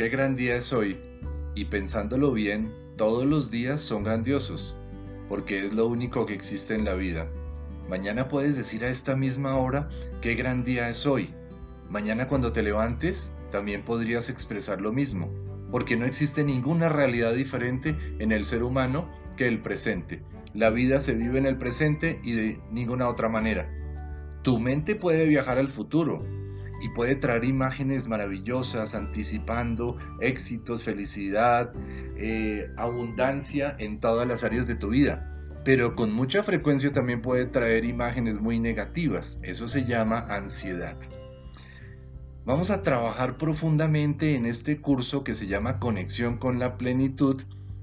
qué gran día es hoy. Y pensándolo bien, todos los días son grandiosos, porque es lo único que existe en la vida. Mañana puedes decir a esta misma hora qué gran día es hoy. Mañana cuando te levantes, también podrías expresar lo mismo, porque no existe ninguna realidad diferente en el ser humano que el presente. La vida se vive en el presente y de ninguna otra manera. Tu mente puede viajar al futuro, y puede traer imágenes maravillosas anticipando éxitos, felicidad, eh, abundancia en todas las áreas de tu vida. Pero con mucha frecuencia también puede traer imágenes muy negativas. Eso se llama ansiedad. Vamos a trabajar profundamente en este curso que se llama Conexión con la Plenitud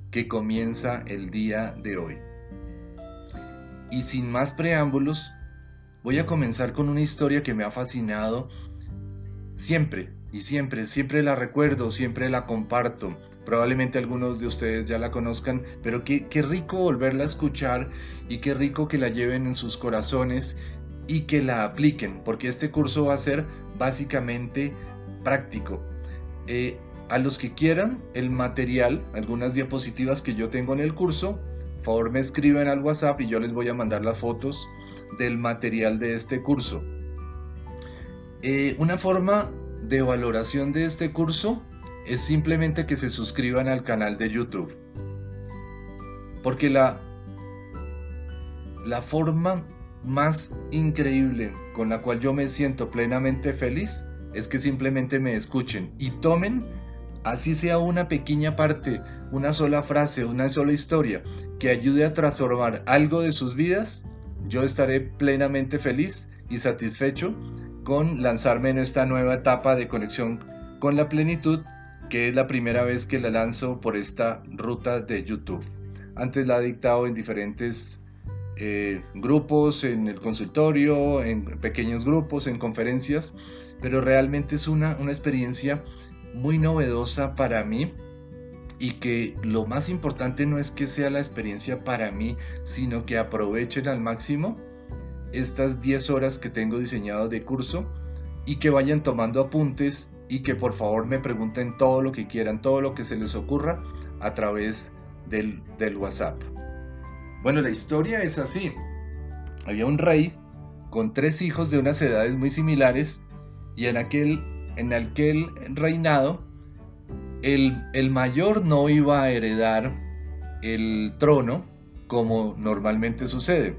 que comienza el día de hoy. Y sin más preámbulos, voy a comenzar con una historia que me ha fascinado Siempre, y siempre, siempre la recuerdo, siempre la comparto. Probablemente algunos de ustedes ya la conozcan, pero qué, rico volverla a escuchar y qué rico que la lleven en sus corazones y que la apliquen, porque este curso va a ser básicamente práctico. Eh, a los que quieran el material, algunas diapositivas que yo tengo en el curso, por favor me escriben al WhatsApp y yo les voy a mandar las fotos del material de este curso. Eh, una forma de valoración de este curso es simplemente que se suscriban al canal de YouTube. Porque la, la forma más increíble con la cual yo me siento plenamente feliz es que simplemente me escuchen y tomen, así sea una pequeña parte, una sola frase, una sola historia, que ayude a transformar algo de sus vidas, yo estaré plenamente feliz y satisfecho con lanzarme en esta nueva etapa de conexión con la plenitud, que es la primera vez que la lanzo por esta ruta de YouTube. Antes la he dictado en diferentes eh, grupos, en el consultorio, en pequeños grupos, en conferencias, pero realmente es una, una experiencia muy novedosa para mí y que lo más importante no es que sea la experiencia para mí, sino que aprovechen al máximo estas 10 horas que tengo diseñado de curso y que vayan tomando apuntes y que por favor me pregunten todo lo que quieran, todo lo que se les ocurra a través del, WhatsApp. Bueno, la historia es así. Había un rey con tres hijos de unas edades muy similares y en aquel, en aquel reinado el, el mayor no iba a heredar el trono como normalmente sucede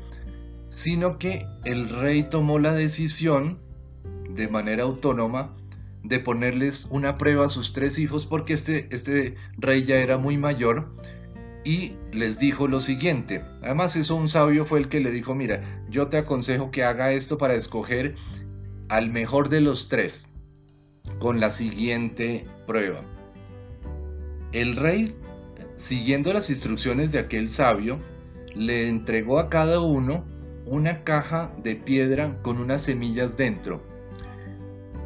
sino que el rey tomó la decisión de manera autónoma de ponerles una prueba a sus tres hijos porque este, este rey ya era muy mayor y les dijo lo siguiente. Además eso un sabio fue el que le dijo, mira, yo te aconsejo que haga esto para escoger al mejor de los tres con la siguiente prueba. El rey, siguiendo las instrucciones de aquel sabio, le entregó a cada uno una caja de piedra con unas semillas dentro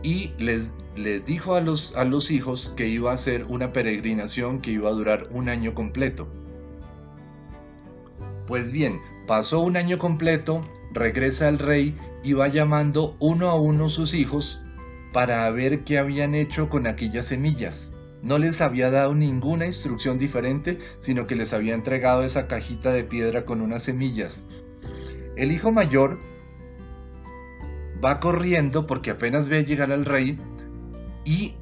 y les, les dijo a los, a los hijos que iba a ser una peregrinación que iba a durar un año completo. Pues bien, pasó un año completo, regresa el rey y va llamando uno a uno sus hijos para ver qué habían hecho con aquellas semillas. No les había dado ninguna instrucción diferente, sino que les había entregado esa cajita de piedra con unas semillas. El hijo mayor va corriendo porque apenas ve llegar al rey y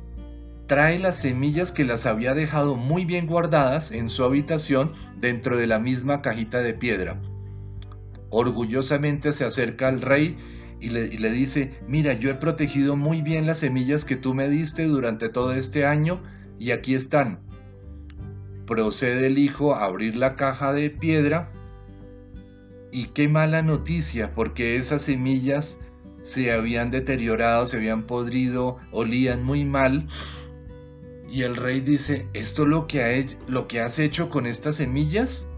trae las semillas que las había dejado muy bien guardadas en su habitación dentro de la misma cajita de piedra. Orgullosamente se acerca al rey y le, y le, dice, mira, yo he protegido muy bien las semillas que tú me diste durante todo este año y aquí están. Procede el hijo a abrir la caja de piedra y qué mala noticia, porque esas semillas se habían deteriorado, se habían podrido, olían muy mal. Y el rey dice, ¿esto lo que, lo que has hecho con estas semillas?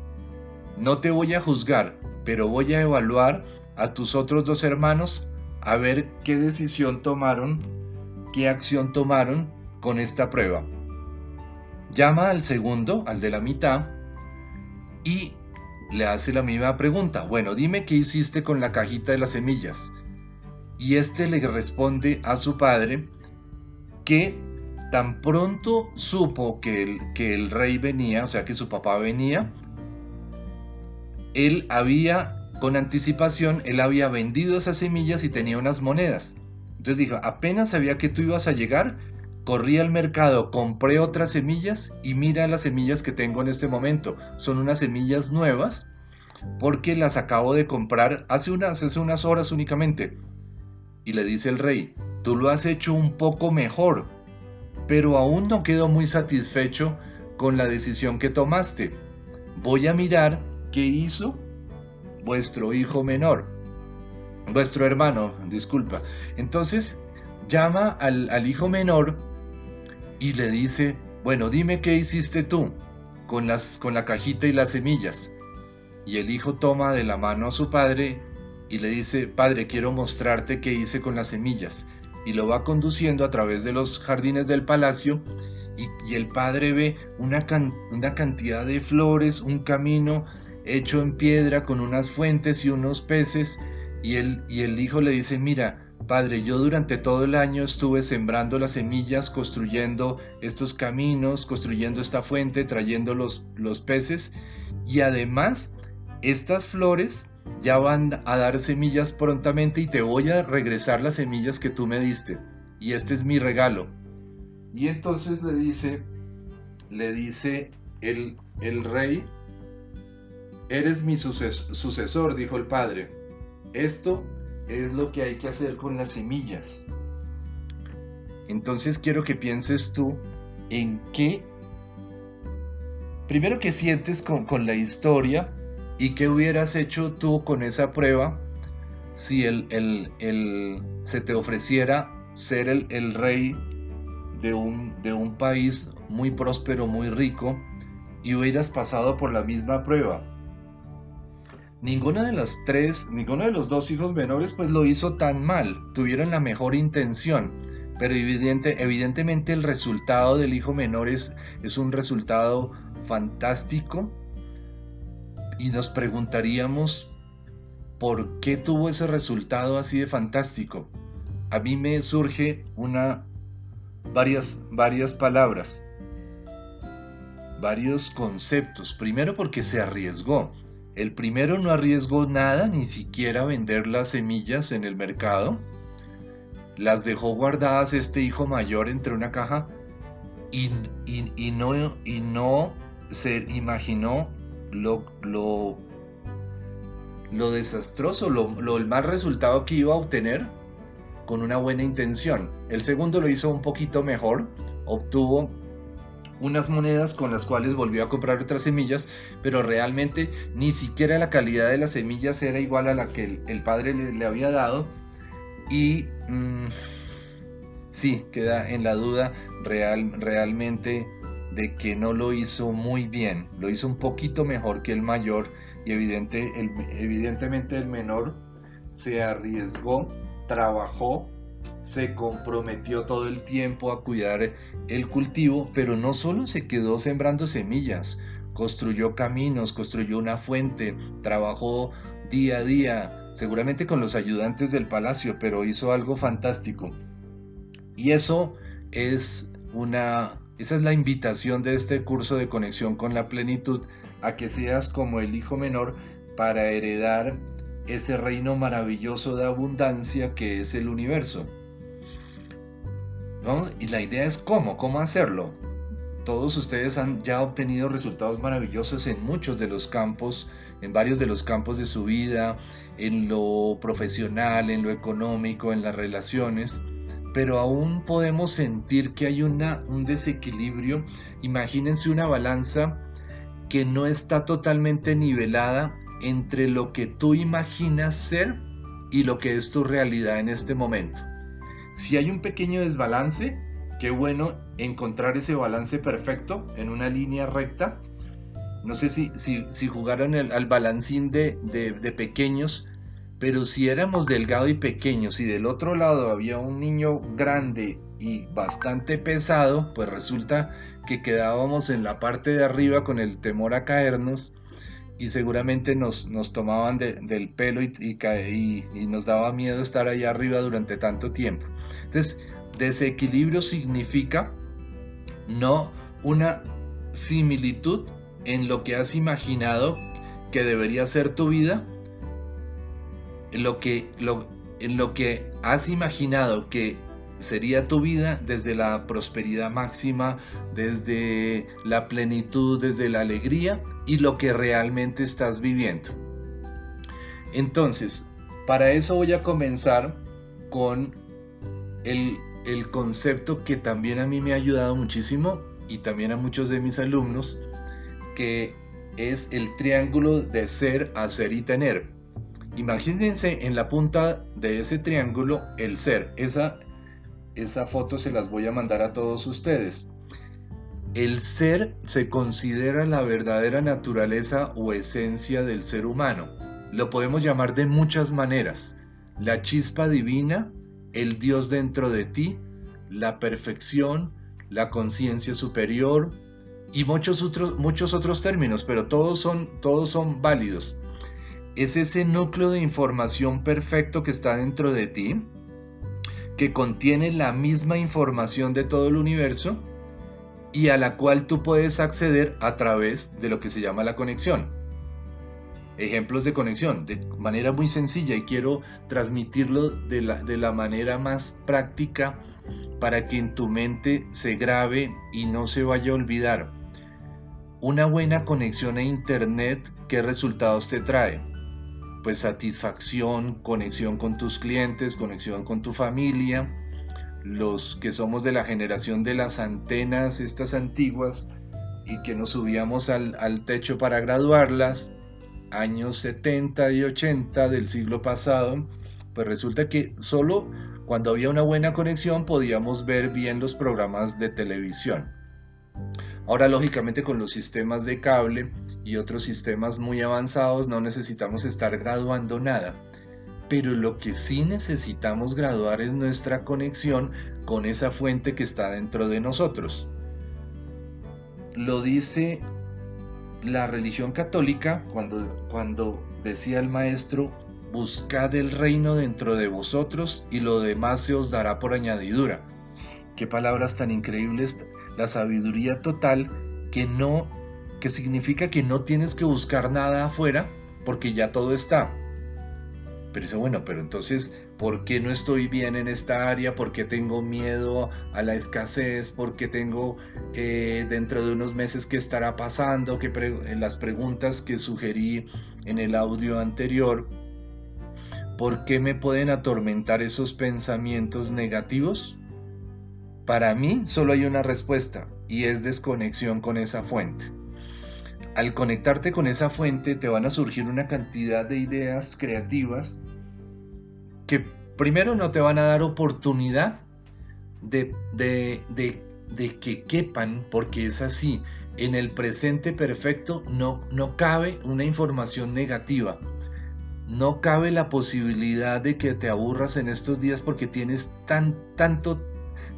No te voy a juzgar, pero voy a evaluar a tus otros dos hermanos a ver qué decisión tomaron, qué acción tomaron con esta prueba. Llama al segundo, al de la mitad, y le hace la misma pregunta. Bueno, dime qué hiciste con la cajita de las semillas. Y este le responde a su padre que tan pronto supo que el, que el rey venía, o sea que su papá venía, él había, con anticipación, él había vendido esas semillas y tenía unas monedas. Entonces dijo, apenas sabía que tú ibas a llegar, corrí al mercado, compré otras semillas y mira las semillas que tengo en este momento. Son unas semillas nuevas porque las acabo de comprar hace unas, hace unas horas únicamente. Y le dice el rey, tú lo has hecho un poco mejor, pero aún no quedo muy satisfecho con la decisión que tomaste. Voy a mirar qué hizo vuestro hijo menor, vuestro hermano, disculpa. Entonces llama al, al hijo menor y le dice, bueno, dime qué hiciste tú con, las, con la cajita y las semillas. Y el hijo toma de la mano a su padre y le dice, Padre, quiero mostrarte qué hice con las semillas. Y lo va conduciendo a través de los jardines del palacio y, el padre ve una, una cantidad de flores, un camino hecho en piedra con unas fuentes y unos peces. Y el, y el hijo le dice, mira, Padre, yo durante todo el año estuve sembrando las semillas, construyendo estos caminos, construyendo esta fuente, trayendo los, los peces y además estas flores ya van a dar semillas prontamente y te voy a regresar las semillas que tú me diste. Y este es mi regalo. Y entonces le dice, le dice el, el rey, eres mi sucesor, dijo el padre. Esto es lo que hay que hacer con las semillas. Entonces quiero que pienses tú en qué, primero que sientes con, con la historia, ¿Y qué hubieras hecho tú con esa prueba si el, se te ofreciera ser el, rey de un, de un país muy próspero, muy rico, y hubieras pasado por la misma prueba? Ninguna de las tres, ninguno de los dos hijos menores pues lo hizo tan mal, tuvieron la mejor intención, pero evidente, evidentemente el resultado del hijo menor es, es un resultado fantástico y nos preguntaríamos por qué tuvo ese resultado así de fantástico. A mí me surge una varias varias palabras, varios conceptos. Primero porque se arriesgó. El primero no arriesgó nada, ni siquiera vender las semillas en el mercado. Las dejó guardadas este hijo mayor entre una caja y, no, se imaginó lo, lo, desastroso, lo, el mal resultado que iba a obtener con una buena intención. El segundo lo hizo un poquito mejor, obtuvo unas monedas con las cuales volvió a comprar otras semillas, pero realmente ni siquiera la calidad de las semillas era igual a la que el, padre le, había dado. Y mm, sí, queda en la duda real, realmente de que no lo hizo muy bien, lo hizo un poquito mejor que el mayor y evidente, evidentemente el menor se arriesgó, trabajó, se comprometió todo el tiempo a cuidar el cultivo, pero no solo se quedó sembrando semillas, construyó caminos, construyó una fuente, trabajó día a día, seguramente con los ayudantes del palacio, pero hizo algo fantástico. Y eso es una esa es la invitación de este curso de conexión con la plenitud, a que seas como el hijo menor para heredar ese reino maravilloso de abundancia que es el universo. Y la idea es cómo, cómo hacerlo. Todos ustedes han ya obtenido resultados maravillosos en muchos de los campos, en varios de los campos de su vida, en lo profesional, en lo económico, en las relaciones pero aún podemos sentir que hay una, un desequilibrio. Imagínense una balanza que no está totalmente nivelada entre lo que tú imaginas ser y lo que es tu realidad en este momento. Si hay un pequeño desbalance, qué bueno encontrar ese balance perfecto en una línea recta. No sé si, si, jugaron al balancín de, de pequeños, pero si éramos delgado y pequeños y del otro lado había un niño grande y bastante pesado, pues resulta que quedábamos en la parte de arriba con el temor a caernos y seguramente nos, nos tomaban del pelo y, y, nos daba miedo estar allá arriba durante tanto tiempo. Entonces, desequilibrio significa no una similitud en lo que has imaginado que debería ser tu vida, en lo que, en lo que has imaginado que sería tu vida desde la prosperidad máxima, desde la plenitud, desde la alegría y lo que realmente estás viviendo. Entonces, para eso voy a comenzar con el, el concepto que también a mí me ha ayudado muchísimo y también a muchos de mis alumnos, que es el triángulo de ser, hacer y tener. Imagínense en la punta de ese triángulo el ser. Esa, esa foto se las voy a mandar a todos ustedes. El ser se considera la verdadera naturaleza o esencia del ser humano. Lo podemos llamar de muchas maneras. La chispa divina, el Dios dentro de ti, la perfección, la conciencia superior y muchos otros, muchos otros términos, pero todos son, todos son válidos. Es ese núcleo de información perfecto que está dentro de ti, que contiene la misma información de todo el universo y a la cual tú puedes acceder a través de lo que se llama la conexión. Ejemplos de conexión, de manera muy sencilla y quiero transmitirlo de la, de la manera más práctica para que en tu mente se grabe y no se vaya a olvidar. Una buena conexión a Internet, ¿qué resultados te trae? Pues satisfacción, conexión con tus clientes, conexión con tu familia. Los que somos de la generación de las antenas, estas antiguas, y que nos subíamos al, al techo para graduarlas, años 70 y 80 del siglo pasado, pues resulta que solo cuando había una buena conexión podíamos ver bien los programas de televisión. Ahora lógicamente con los sistemas de cable y otros sistemas muy avanzados no necesitamos estar graduando nada. Pero lo que sí necesitamos graduar es nuestra conexión con esa fuente que está dentro de nosotros. Lo dice la religión católica cuando, cuando decía el maestro buscad el reino dentro de vosotros y lo demás se os dará por añadidura. Qué palabras tan increíbles, la sabiduría total que no que significa que no tienes que buscar nada afuera porque ya todo está. Pero dice, bueno, pero entonces, ¿por qué no estoy bien en esta área? ¿Por qué tengo miedo a la escasez? ¿Por qué tengo eh, dentro de unos meses qué estará pasando? Que en las preguntas que sugerí en el audio anterior, ¿Por qué me pueden atormentar esos pensamientos negativos? Para mí solo hay una respuesta y es desconexión con esa fuente. Al conectarte con esa fuente te van a surgir una cantidad de ideas creativas primero no te van a dar oportunidad de, de, que quepan, porque es así. En el presente perfecto no, no cabe una información negativa no cabe la posibilidad de que te aburras en estos días porque tienes tan, tanto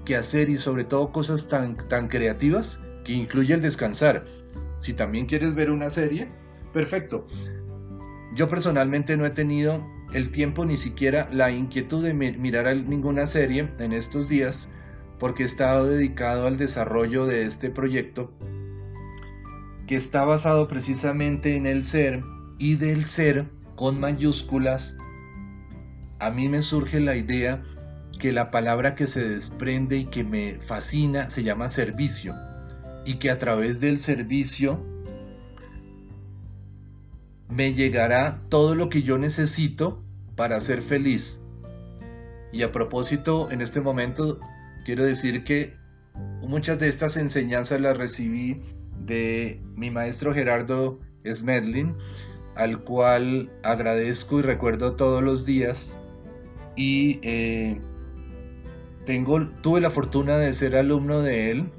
que hacer y sobre todo cosas tan, tan creativas que incluye el descansar. Si también quieres ver una serie, perfecto. Yo personalmente no he tenido el tiempo ni siquiera la inquietud de mirar ninguna serie en estos días porque he estado dedicado al desarrollo de este proyecto que está basado precisamente en el ser y del ser con mayúsculas, a mí me surge la idea que la palabra que se desprende y que me fascina se llama servicio y que a través del servicio me llegará todo lo que yo necesito para ser feliz. Y a propósito, en este momento quiero decir que muchas de estas enseñanzas las recibí de mi maestro Gerardo Smedlin, al cual agradezco y recuerdo todos los días. Y eh, tengo, tuve la fortuna de ser alumno de él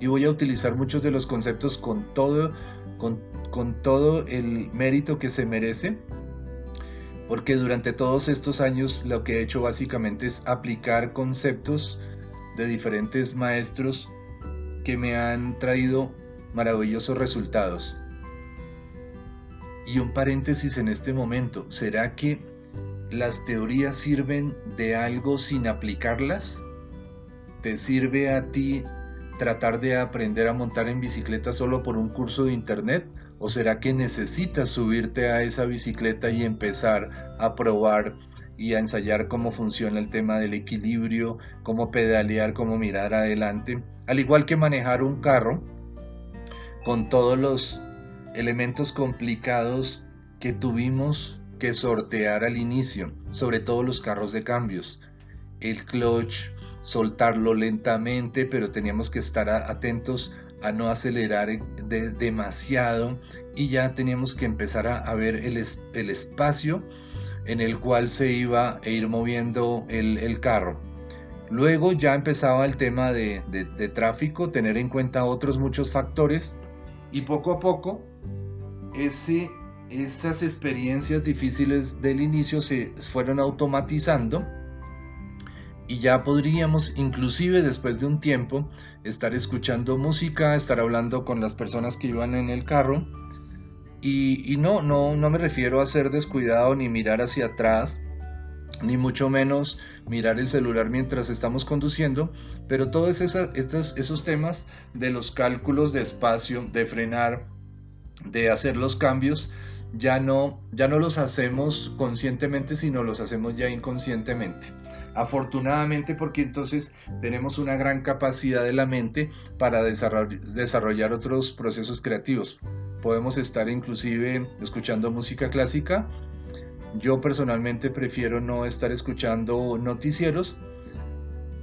y voy a utilizar muchos de los conceptos con todo, con, con todo el mérito que se merece, porque durante todos estos años lo que he hecho básicamente es aplicar conceptos de diferentes maestros que me han traído maravillosos resultados. Y un paréntesis en este momento, ¿será que las teorías sirven de algo sin aplicarlas? ¿Te sirve a ti tratar de aprender a montar en bicicleta solo por un curso de internet? ¿O será que necesitas subirte a esa bicicleta y empezar a probar y a ensayar cómo funciona el tema del equilibrio, cómo pedalear, cómo mirar adelante? Al igual que manejar un carro con todos los elementos complicados que tuvimos que sortear al inicio, sobre todo los carros de cambios. El clutch, soltarlo lentamente, pero teníamos que estar atentos a no acelerar demasiado y ya teníamos que empezar a, ver el, espacio en el cual se iba a ir moviendo el, carro. Luego ya empezaba el tema de, tráfico, tener en cuenta otros muchos factores y poco a poco ese, esas experiencias difíciles del inicio se fueron automatizando y ya podríamos inclusive después de un tiempo estar escuchando música, estar hablando con las personas que iban en el carro y, no, no, no me refiero a ser descuidado ni mirar hacia atrás ni mucho menos mirar el celular mientras estamos conduciendo, pero todos esos, esos temas de los cálculos de espacio, de frenar, de hacer los cambios, ya no, ya no los hacemos conscientemente, sino los hacemos ya inconscientemente. Afortunadamente porque entonces tenemos una gran capacidad de la mente para desarrollar otros procesos creativos. Podemos estar inclusive escuchando música clásica. Yo personalmente prefiero no estar escuchando noticieros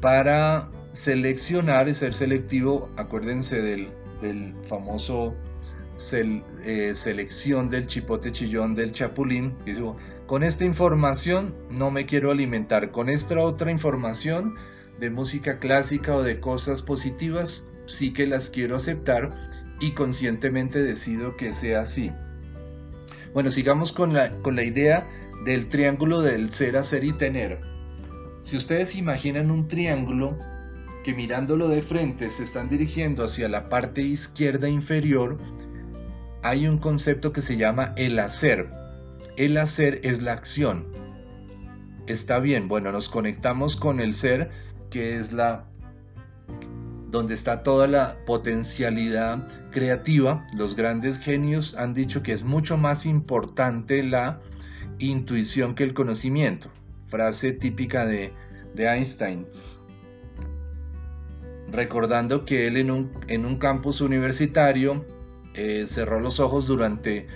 para seleccionar y ser selectivo. Acuérdense del, famoso eh, selección del chipote chillón del chapulín. Con esta información no me quiero alimentar. Con esta otra información de música clásica o de cosas positivas, sí que las quiero aceptar y conscientemente decido que sea así. Bueno, sigamos con la, con la idea del triángulo del ser, hacer y tener. Si ustedes imaginan un triángulo que mirándolo de frente se están dirigiendo hacia la parte izquierda inferior, hay un concepto que se llama el hacer. El hacer es la acción. Está bien, bueno, nos conectamos con el ser, que es la donde está toda la potencialidad creativa. Los grandes genios han dicho que es mucho más importante la intuición que el conocimiento. Frase típica de, Einstein. Recordando que él en un, en un campus universitario eh, cerró los ojos durante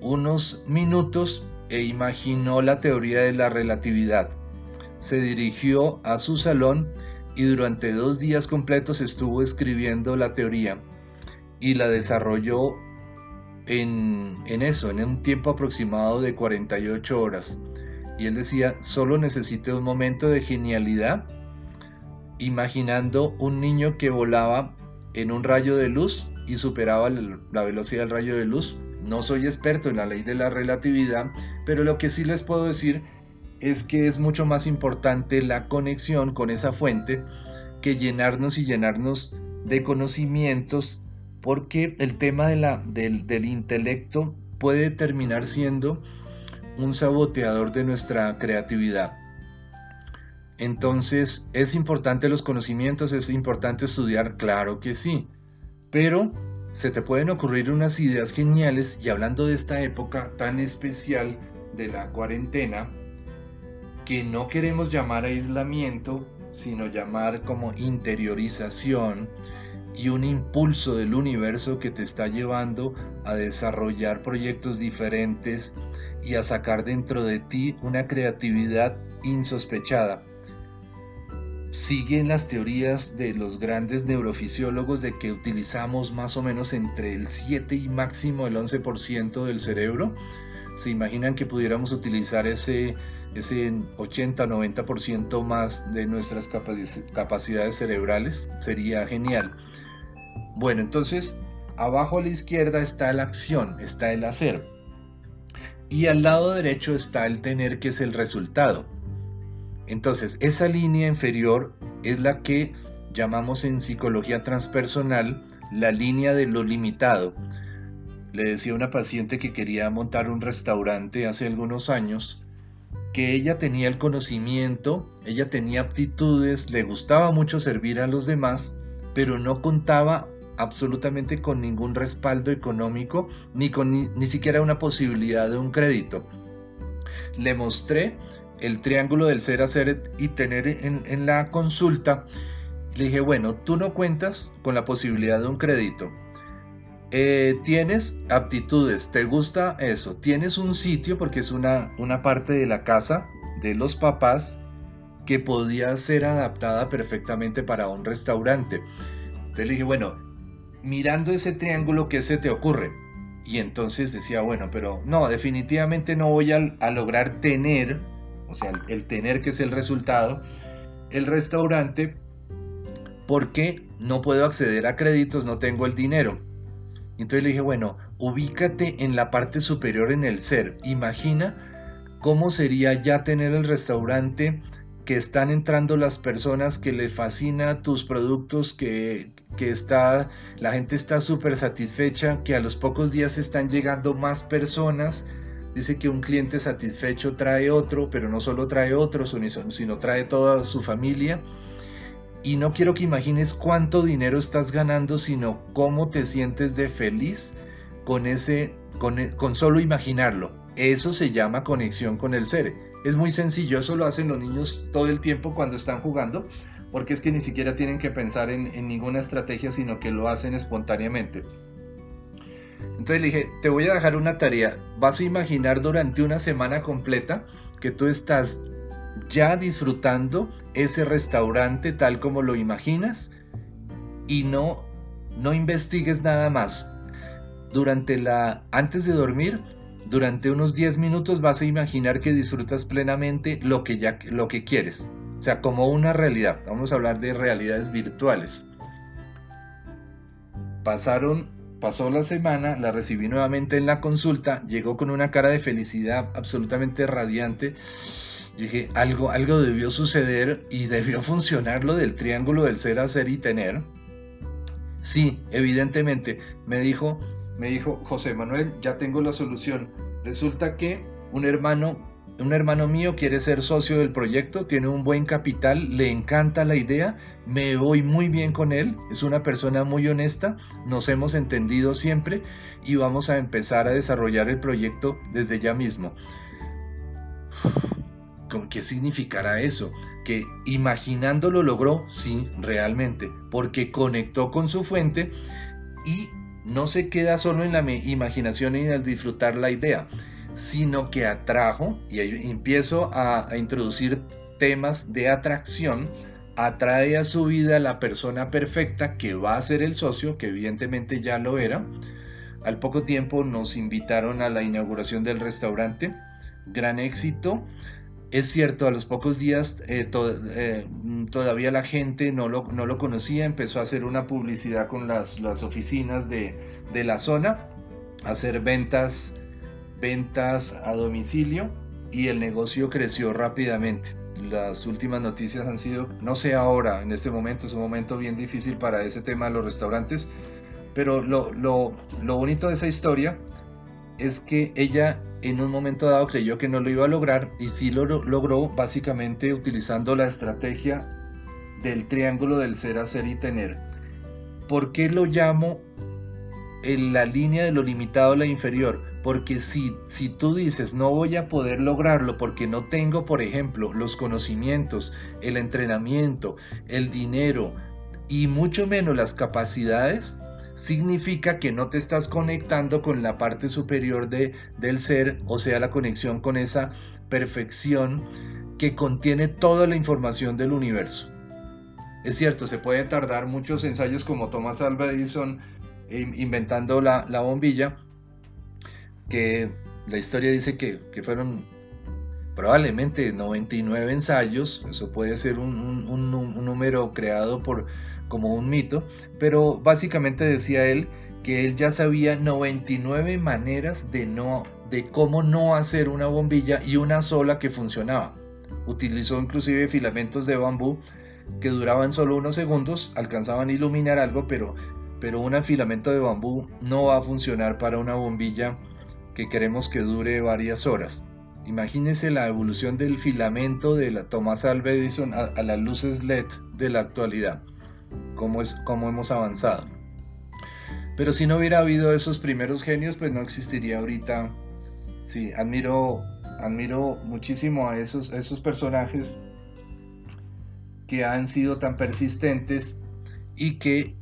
unos minutos e imaginó la teoría de la relatividad. Se dirigió a su salón y durante dos días completos estuvo escribiendo la teoría y la desarrolló en, en, eso, en un tiempo aproximado de 48 horas. Y él decía, solo necesité un momento de genialidad, imaginando un niño que volaba en un rayo de luz y superaba la velocidad del rayo de luz no soy experto en la ley de la relatividad, pero lo que sí les puedo decir es que es mucho más importante la conexión con esa fuente que llenarnos y llenarnos de conocimientos, porque el tema de la, del, del intelecto puede terminar siendo un saboteador de nuestra creatividad. Entonces, ¿es importante los conocimientos? ¿Es importante estudiar? Claro que sí. Pero se te pueden ocurrir unas ideas geniales y hablando de esta época tan especial de la cuarentena, que no queremos llamar aislamiento, sino llamar como interiorización y un impulso del universo que te está llevando a desarrollar proyectos diferentes y a sacar dentro de ti una creatividad insospechada siguen las teorías de los grandes neurofisiólogos de que utilizamos más o menos entre el 7 y máximo el 11% del cerebro. ¿Se imaginan que pudiéramos utilizar ese, ese 80-90% más de nuestras capacidades cerebrales? Sería genial. Bueno, entonces, abajo a la izquierda está la acción, está el hacer. Y al lado derecho está el tener, que es el resultado. Entonces, esa línea inferior es la que llamamos en psicología transpersonal la línea de lo limitado. Le decía a una paciente que quería montar un restaurante hace algunos años que ella tenía el conocimiento, ella tenía aptitudes, le gustaba mucho servir a los demás, pero no contaba absolutamente con ningún respaldo económico ni con ni, siquiera una posibilidad de un crédito. Le mostré el triángulo del ser, hacer y tener en, la consulta. Le dije, bueno, tú no cuentas con la posibilidad de un crédito. Eh, tienes aptitudes, te gusta eso, tienes un sitio porque es una, una parte de la casa de los papás que podía ser adaptada perfectamente para un restaurante. Entonces le dije, bueno, mirando ese triángulo, ¿qué se te ocurre? Y entonces decía, bueno, pero no, definitivamente no voy a, lograr tener, o sea, el, tener que es el resultado, el restaurante porque no puedo acceder a créditos, no tengo el dinero. Entonces le dije, bueno, ubícate en la parte superior en el ser. Imagina cómo sería ya tener el restaurante que están entrando las personas, que le fascina tus productos, que, que está, la gente está súper satisfecha, que a los pocos días están llegando más personas. Dice que un cliente satisfecho trae otro, pero no solo trae otro, sino trae toda su familia. Y no quiero que imagines cuánto dinero estás ganando, sino cómo te sientes de feliz con ese, con, con solo imaginarlo. Eso se llama conexión con el ser. Es muy sencillo, eso lo hacen los niños todo el tiempo cuando están jugando porque es que ni siquiera tienen que pensar en, ninguna estrategia, sino que lo hacen espontáneamente. Entonces le dije, te voy a dejar una tarea, vas a imaginar durante una semana completa que tú estás ya disfrutando ese restaurante tal como lo imaginas y no no investigues nada más. Durante la antes de dormir, durante unos 10 minutos vas a imaginar que disfrutas plenamente lo que ya lo que quieres. O sea, como una realidad. Vamos a hablar de realidades virtuales. Pasaron, pasó la semana, la recibí nuevamente en la consulta, llegó con una cara de felicidad absolutamente radiante. dije, algo, algo debió suceder y debió funcionar lo del triángulo del ser, hacer y tener. Sí, evidentemente, me dijo, me dijo José Manuel, ya tengo la solución. Resulta que un hermano un hermano mío quiere ser socio del proyecto, tiene un buen capital, le encanta la idea, me voy muy bien con él, es una persona muy honesta, nos hemos entendido siempre y vamos a empezar a desarrollar el proyecto desde ya mismo. ¿Qué significará eso? Que imaginándolo logró, sí, realmente, porque conectó con su fuente y no se queda solo en la imaginación y al disfrutar la idea, sino que atrajo, y empiezo a, introducir temas de atracción, atrae a su vida la persona perfecta que va a ser el socio, que evidentemente ya lo era. Al poco tiempo nos invitaron a la inauguración del restaurante, gran éxito. Es cierto, a los pocos días eh, eh, todavía la gente no lo, no lo, conocía, empezó a hacer una publicidad con las, las oficinas de, de la zona, hacer ventas ventas a domicilio y el negocio creció rápidamente. Las últimas noticias han sido, no sé ahora, en este momento es un momento bien difícil para ese tema de los restaurantes, pero lo, lo, lo bonito de esa historia es que ella en un momento dado creyó que no lo iba a lograr y sí lo logró básicamente utilizando la estrategia del triángulo del ser, hacer y tener. ¿Por qué lo llamo en la línea de lo limitado a la inferior? Porque si, si tú dices no voy a poder lograrlo porque no tengo, por ejemplo, los conocimientos, el entrenamiento, el dinero y mucho menos las capacidades, significa que no te estás conectando con la parte superior de, del ser, o sea, la conexión con esa perfección que contiene toda la información del universo. Es cierto, se pueden tardar muchos ensayos como Thomas Alva Edison inventando la, la bombilla, que la historia dice que, fueron probablemente 99 ensayos, eso puede ser un, número creado por como un mito, pero básicamente decía él que él ya sabía 99 maneras de no de cómo no hacer una bombilla y una sola que funcionaba. Utilizó inclusive filamentos de bambú que duraban solo unos segundos, alcanzaban a iluminar algo, pero pero un filamento de bambú no va a funcionar para una bombilla que queremos que dure varias horas. Imagínense la evolución del filamento de la Thomas Alva Edison a, las luces LED de la actualidad. cómo, es, cómo hemos avanzado. Pero si no hubiera habido esos primeros genios, pues no existiría ahorita. Sí, admiro, admiro muchísimo a esos, esos personajes que han sido tan persistentes y que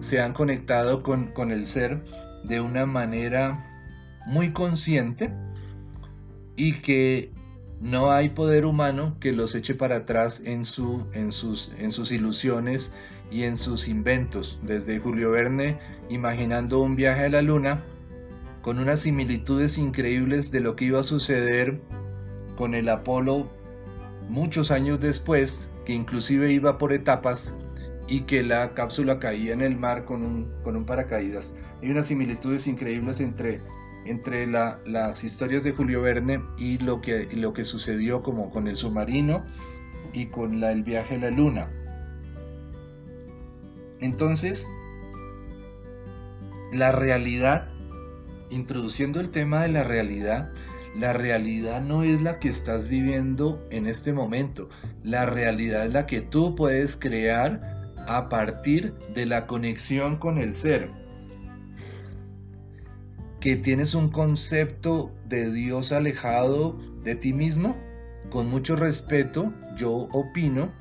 se han conectado con, con el ser de una manera muy consciente y que no hay poder humano que los eche para atrás en, su, en, sus, en sus ilusiones y en sus inventos, desde Julio Verne imaginando un viaje a la luna, con unas similitudes increíbles de lo que iba a suceder con el Apolo muchos años después, que inclusive iba por etapas y que la cápsula caía en el mar con un, con un paracaídas. Hay unas similitudes increíbles entre entre las historias de Julio Verne y lo que, lo que sucedió como con el submarino y con el viaje a la luna. Entonces, la realidad, introduciendo el tema de la realidad, la realidad no es la que estás viviendo en este momento. La realidad es la que tú puedes crear a partir de la conexión con el ser que tienes un concepto de Dios alejado de ti mismo, con mucho respeto, yo opino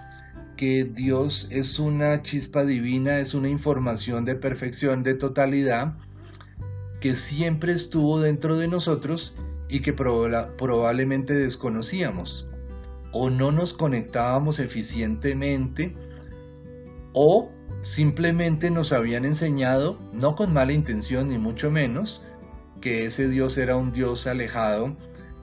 que Dios es una chispa divina, es una información de perfección, de totalidad, que siempre estuvo dentro de nosotros y que probablemente desconocíamos o no nos conectábamos eficientemente o simplemente nos habían enseñado, no con mala intención ni mucho menos, que ese Dios era un Dios alejado,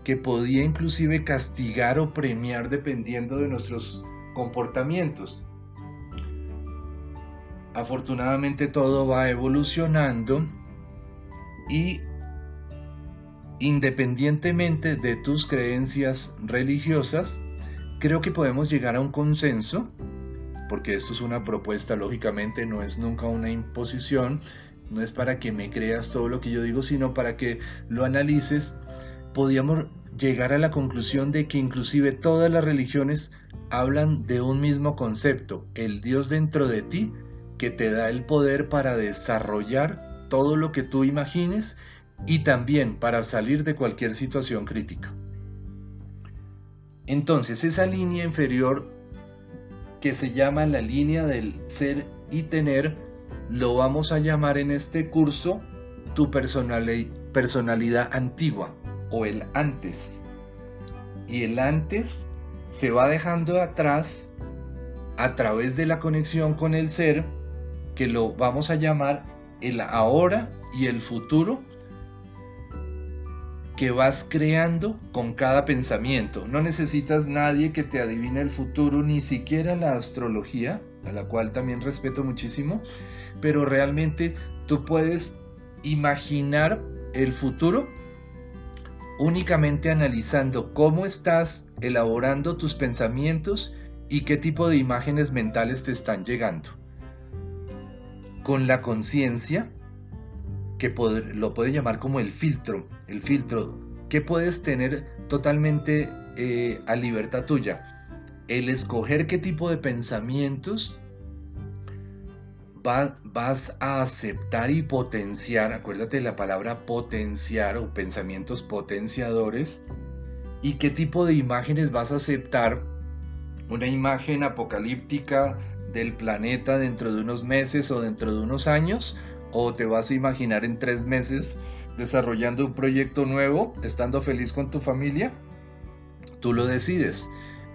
que podía inclusive castigar o premiar dependiendo de nuestros comportamientos. Afortunadamente todo va evolucionando y independientemente de tus creencias religiosas, creo que podemos llegar a un consenso, porque esto es una propuesta, lógicamente no es nunca una imposición, no es para que me creas todo lo que yo digo, sino para que lo analices, podíamos llegar a la conclusión de que inclusive todas las religiones hablan de un mismo concepto, el Dios dentro de ti, que te da el poder para desarrollar todo lo que tú imagines y también para salir de cualquier situación crítica. Entonces, esa línea inferior que se llama la línea del ser y tener, lo vamos a llamar en este curso tu personalidad antigua o el antes. Y el antes se va dejando atrás a través de la conexión con el ser, que lo vamos a llamar el ahora y el futuro que vas creando con cada pensamiento. No necesitas nadie que te adivine el futuro, ni siquiera la astrología, a la cual también respeto muchísimo, pero realmente tú puedes imaginar el futuro únicamente analizando cómo estás elaborando tus pensamientos y qué tipo de imágenes mentales te están llegando. Con la conciencia, que lo puede llamar como el filtro, el filtro que puedes tener totalmente eh, a libertad tuya. El escoger qué tipo de pensamientos vas a aceptar y potenciar, acuérdate de la palabra potenciar o pensamientos potenciadores, y qué tipo de imágenes vas a aceptar. Una imagen apocalíptica del planeta dentro de unos meses o dentro de unos años, o te vas a imaginar en tres meses desarrollando un proyecto nuevo, estando feliz con tu familia. Tú lo decides.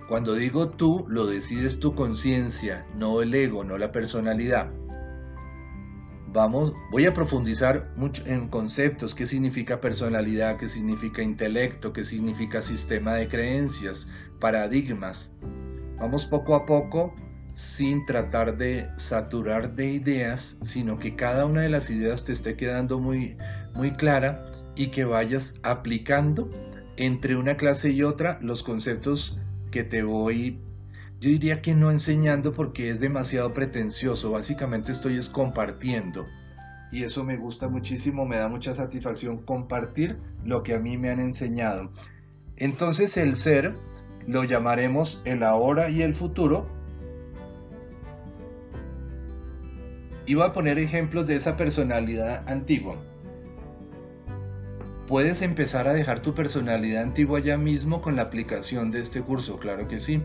Cuando digo tú, lo decides tu conciencia, no el ego, no la personalidad voy a profundizar mucho en conceptos, qué significa personalidad, qué significa intelecto, qué significa sistema de creencias, paradigmas. Vamos poco a poco sin tratar de saturar de ideas, sino que cada una de las ideas te esté quedando muy, muy clara y que vayas aplicando entre una clase y otra los conceptos que te voy yo diría que no enseñando porque es demasiado pretencioso, básicamente estoy es compartiendo. Y eso me gusta muchísimo, me da mucha satisfacción compartir lo que a mí me han enseñado. Entonces el ser lo llamaremos el ahora y el futuro. Iba a poner ejemplos de esa personalidad antigua. Puedes empezar a dejar tu personalidad antigua ya mismo con la aplicación de este curso, claro que sí.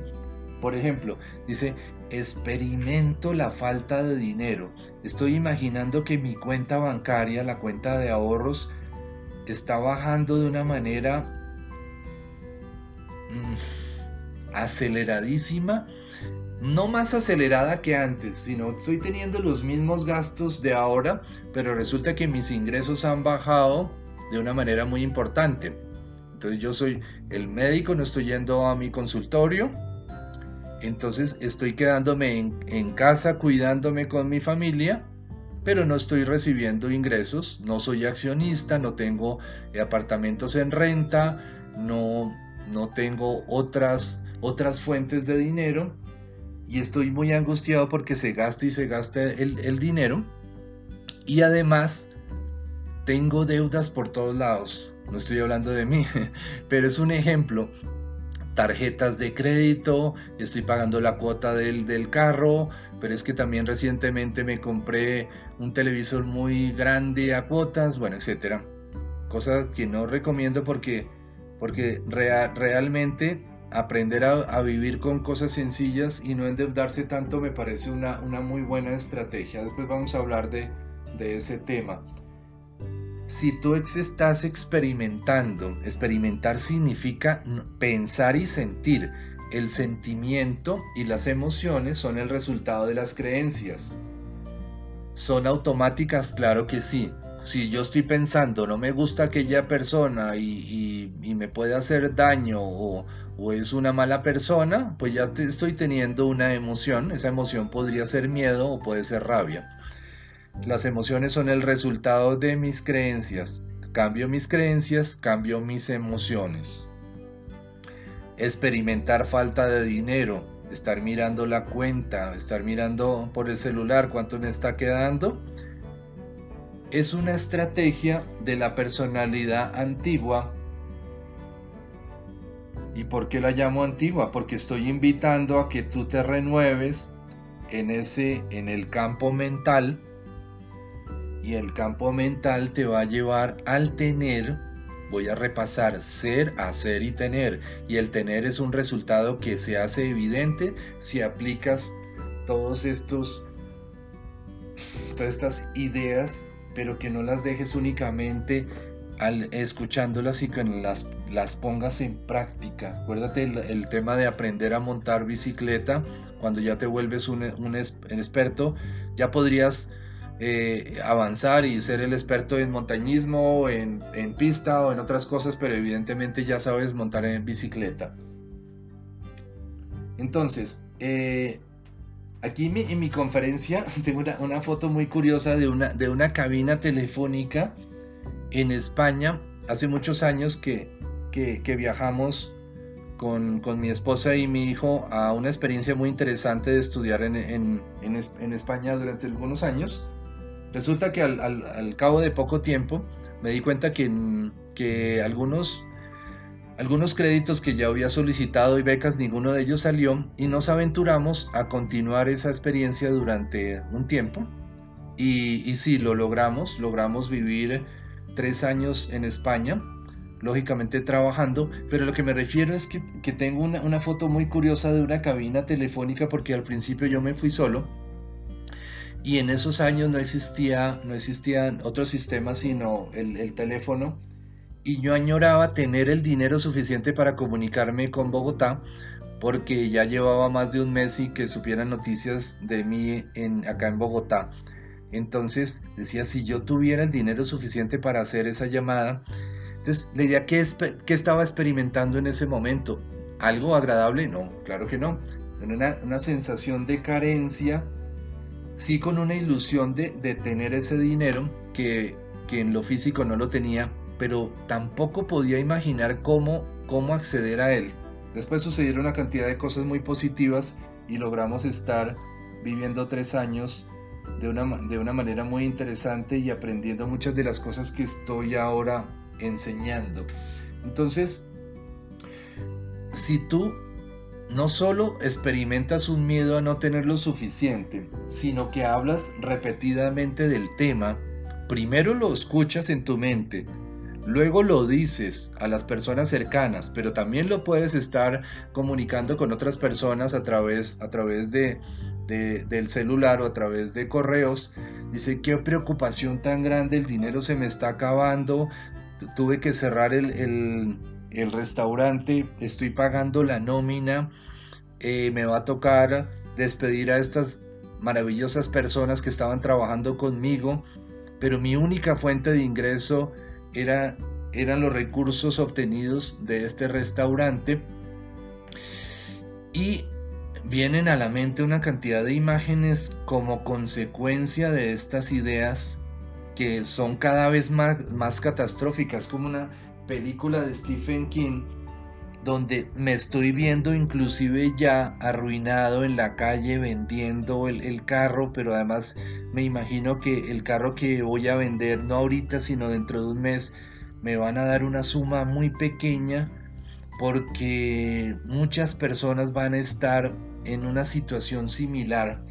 Por ejemplo, dice, experimento la falta de dinero. Estoy imaginando que mi cuenta bancaria, la cuenta de ahorros, está bajando de una manera mm, aceleradísima. No más acelerada que antes, sino estoy teniendo los mismos gastos de ahora, pero resulta que mis ingresos han bajado de una manera muy importante. Entonces yo soy el médico, no estoy yendo a mi consultorio, entonces estoy quedándome en, casa cuidándome con mi familia, pero no estoy recibiendo ingresos, no soy accionista, no tengo apartamentos en renta, no, no tengo otras, otras fuentes de dinero. Y estoy muy angustiado porque se gasta y se gasta el, el dinero. Y además tengo deudas por todos lados. No estoy hablando de mí, pero es un ejemplo tarjetas de crédito, estoy pagando la cuota del, del carro, pero es que también recientemente me compré un televisor muy grande a cuotas, bueno, etcétera. Cosas que no recomiendo porque, porque realmente aprender a, vivir con cosas sencillas y no endeudarse tanto me parece una, una muy buena estrategia. Después vamos a hablar de, de ese tema si tú estás experimentando, experimentar significa pensar y sentir. El sentimiento y las emociones son el resultado de las creencias. ¿Son automáticas? Claro que sí. Si yo estoy pensando, no me gusta aquella persona y, me puede hacer daño o, es una mala persona, pues ya estoy teniendo una emoción. Esa emoción podría ser miedo o puede ser rabia. Las emociones son el resultado de mis creencias. Cambio mis creencias, cambio mis emociones. Experimentar falta de dinero, estar mirando la cuenta, estar mirando por el celular cuánto me está quedando, es una estrategia de la personalidad antigua. ¿Y por qué la llamo antigua? Porque estoy invitando a que tú te renueves en ese en el campo mental el campo mental te va a llevar al tener, voy a repasar ser, hacer y tener. Y el tener es un resultado que se hace evidente si aplicas todos estos, todas estas ideas, pero que no las dejes únicamente al escuchándolas y que las, las pongas en práctica. Acuérdate el, tema de aprender a montar bicicleta, cuando ya te vuelves un, un experto, ya podrías eh, avanzar y ser el experto en montañismo, en, pista o en otras cosas, pero evidentemente ya sabes montar en bicicleta. Entonces, eh, aquí en mi, conferencia tengo una, foto muy curiosa de una, de una cabina telefónica en España hace muchos años que, viajamos con, mi esposa y mi hijo a una experiencia muy interesante de estudiar en, en España durante algunos años. Resulta que al, cabo de poco tiempo me di cuenta que, que algunos, algunos créditos que ya había solicitado y becas, ninguno de ellos salió y nos aventuramos a continuar esa experiencia durante un tiempo. Y, y sí, lo logramos, logramos vivir tres años en España, lógicamente trabajando, pero lo que me refiero es que, tengo una, una, foto muy curiosa de una cabina telefónica porque al principio yo me fui solo y en esos años no existía no existían otros sistemas sino el, teléfono y yo añoraba tener el dinero suficiente para comunicarme con Bogotá porque ya llevaba más de un mes y que supieran noticias de mí en, acá en Bogotá. Entonces decía, si yo tuviera el dinero suficiente para hacer esa llamada, entonces leía qué, qué estaba experimentando en ese momento. ¿Algo agradable? No, claro que no. Una, una sensación de carencia sí con una ilusión de, tener ese dinero que, en lo físico no lo tenía, pero tampoco podía imaginar cómo, cómo acceder a él. Después sucedieron una cantidad de cosas muy positivas y logramos estar viviendo tres años de una, de una manera muy interesante y aprendiendo muchas de las cosas que estoy ahora enseñando. Entonces, si tú no solo experimentas un miedo a no tener lo suficiente, sino que hablas repetidamente del tema, primero lo escuchas en tu mente, luego lo dices a las personas cercanas, pero también lo puedes estar comunicando con otras personas a través, a través de, del celular o a través de correos. Dice, qué preocupación tan grande, el dinero se me está acabando, tuve que cerrar el el restaurante, estoy pagando la nómina, eh, me va a tocar despedir a estas maravillosas personas que estaban trabajando conmigo, pero mi única fuente de ingreso era, eran los recursos obtenidos de este restaurante. Y vienen a la mente una cantidad de imágenes como consecuencia de estas ideas que son cada vez más, más catastróficas, como una película de Stephen King donde me estoy viendo inclusive ya arruinado en la calle vendiendo el, carro, pero además me imagino que el carro que voy a vender, no ahorita, sino dentro de un mes, me van a dar una suma muy pequeña porque muchas personas van a estar en una situación similar.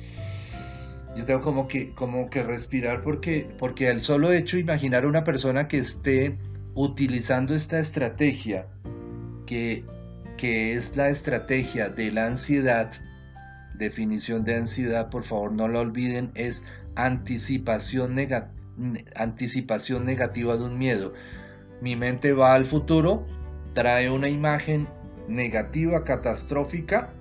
Yo tengo como que, como que respirar porque, porque al solo hecho de imaginar una persona que esté utilizando esta estrategia que, que es la estrategia de la ansiedad, definición de ansiedad, por favor no lo olviden, es anticipación, anticipación negativa de un miedo. Mi mente va al futuro, trae una imagen negativa, catastrófica,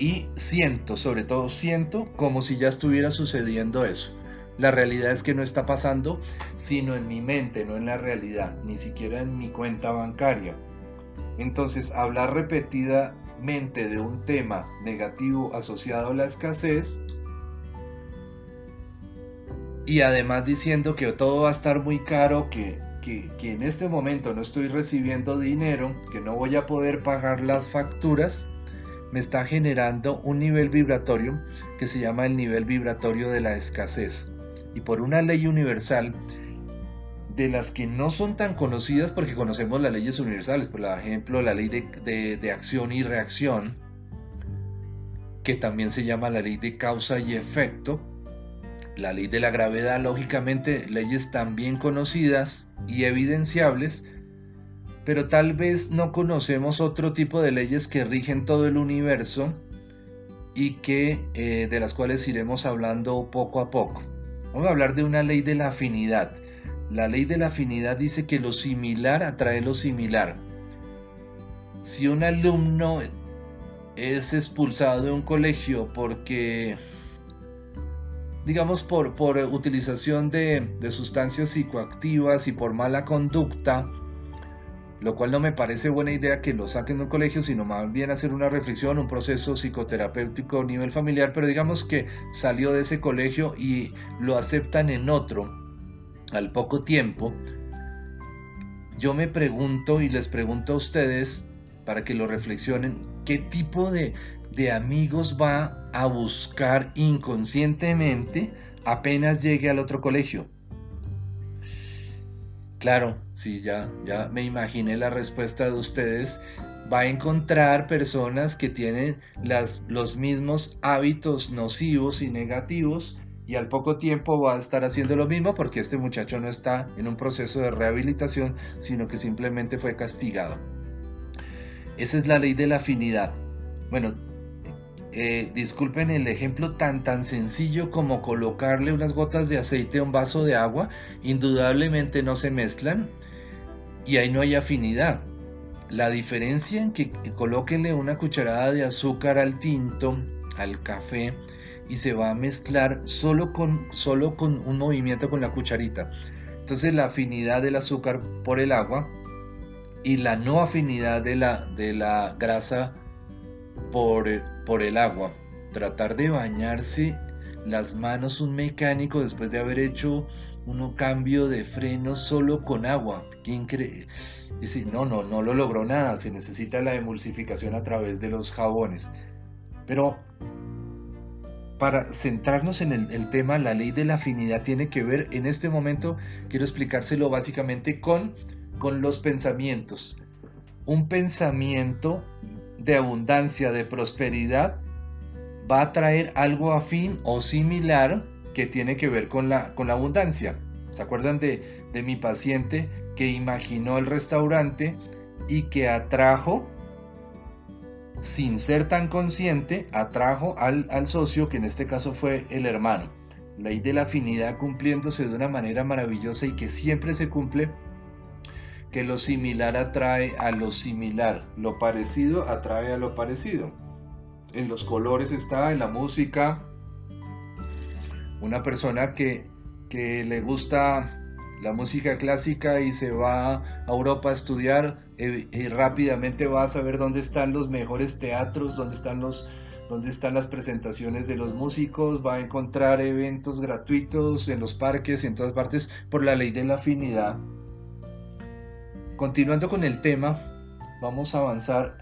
y siento, sobre todo siento, como si ya estuviera sucediendo eso. La realidad es que no está pasando, sino en mi mente, no en la realidad, ni siquiera en mi cuenta bancaria. Entonces, hablar repetidamente de un tema negativo asociado a la escasez y además diciendo que todo va a estar muy caro, que, que, en este momento no estoy recibiendo dinero, que no voy a poder pagar las facturas, me está generando un nivel vibratorio que se llama el nivel vibratorio de la escasez y por una ley universal de las que no son tan conocidas porque conocemos las leyes universales, por ejemplo la ley de, acción y reacción, que también se llama la ley de causa y efecto, la ley de la gravedad, lógicamente leyes también conocidas y evidenciables, pero tal vez no conocemos otro tipo de leyes que rigen todo el universo y que eh, de las cuales iremos hablando poco a poco. Vamos a hablar de una ley de la afinidad. La ley de la afinidad dice que lo similar atrae lo similar. Si un alumno es expulsado de un colegio porque, digamos, por, por utilización de, de sustancias psicoactivas y por mala conducta, lo cual no me parece buena idea que lo saquen de un colegio, sino más bien hacer una reflexión, un proceso psicoterapéutico a nivel familiar, pero digamos que salió de ese colegio y lo aceptan en otro al poco tiempo. Yo me pregunto y les pregunto a ustedes, para que lo reflexionen, ¿qué tipo de, de amigos va a buscar inconscientemente apenas llegue al otro colegio? Claro, sí, ya, ya me imaginé la respuesta de ustedes. Va a encontrar personas que tienen los mismos hábitos nocivos y negativos y al poco tiempo va a estar haciendo lo mismo porque este muchacho no está en un proceso de rehabilitación, sino que simplemente fue castigado. Esa es la ley de la afinidad. Bueno, eh, disculpen el ejemplo tan tan sencillo como colocarle unas gotas de aceite a un vaso de agua, indudablemente no se mezclan y ahí no hay afinidad. La diferencia en que colóquenle una cucharada de azúcar al tinto, al café, y se va a mezclar solo con, solo con un movimiento con la cucharita. Entonces la afinidad del azúcar por el agua y la no afinidad de la, de la grasa por, por el agua. Tratar de bañarse las manos un mecánico después de haber hecho un cambio de freno solo con agua. ¿Quién cree? Dice, no, no, no lo logró nada. Se necesita la emulsificación a través de los jabones. Pero para centrarnos en el, el, tema, la ley de la afinidad tiene que ver, en este momento quiero explicárselo básicamente con, con los pensamientos. Un pensamiento de abundancia, de prosperidad, va a traer algo afín o similar que tiene que ver con la, con la abundancia. ¿Se acuerdan de, de mi paciente que imaginó el restaurante y que atrajo, sin ser tan consciente, atrajo al, al socio, que en este caso fue el hermano? Ley de la afinidad cumpliéndose de una manera maravillosa y que siempre se cumple que lo similar atrae a lo similar, lo parecido atrae a lo parecido. En los colores está, en la música. Una persona que, que le gusta la música clásica y se va a Europa a estudiar, eh, y rápidamente va a saber dónde están los mejores teatros, dónde están los dónde están las presentaciones de los músicos, va a encontrar eventos gratuitos en los parques y en todas partes por la ley de la afinidad Continuando con el tema, vamos a avanzar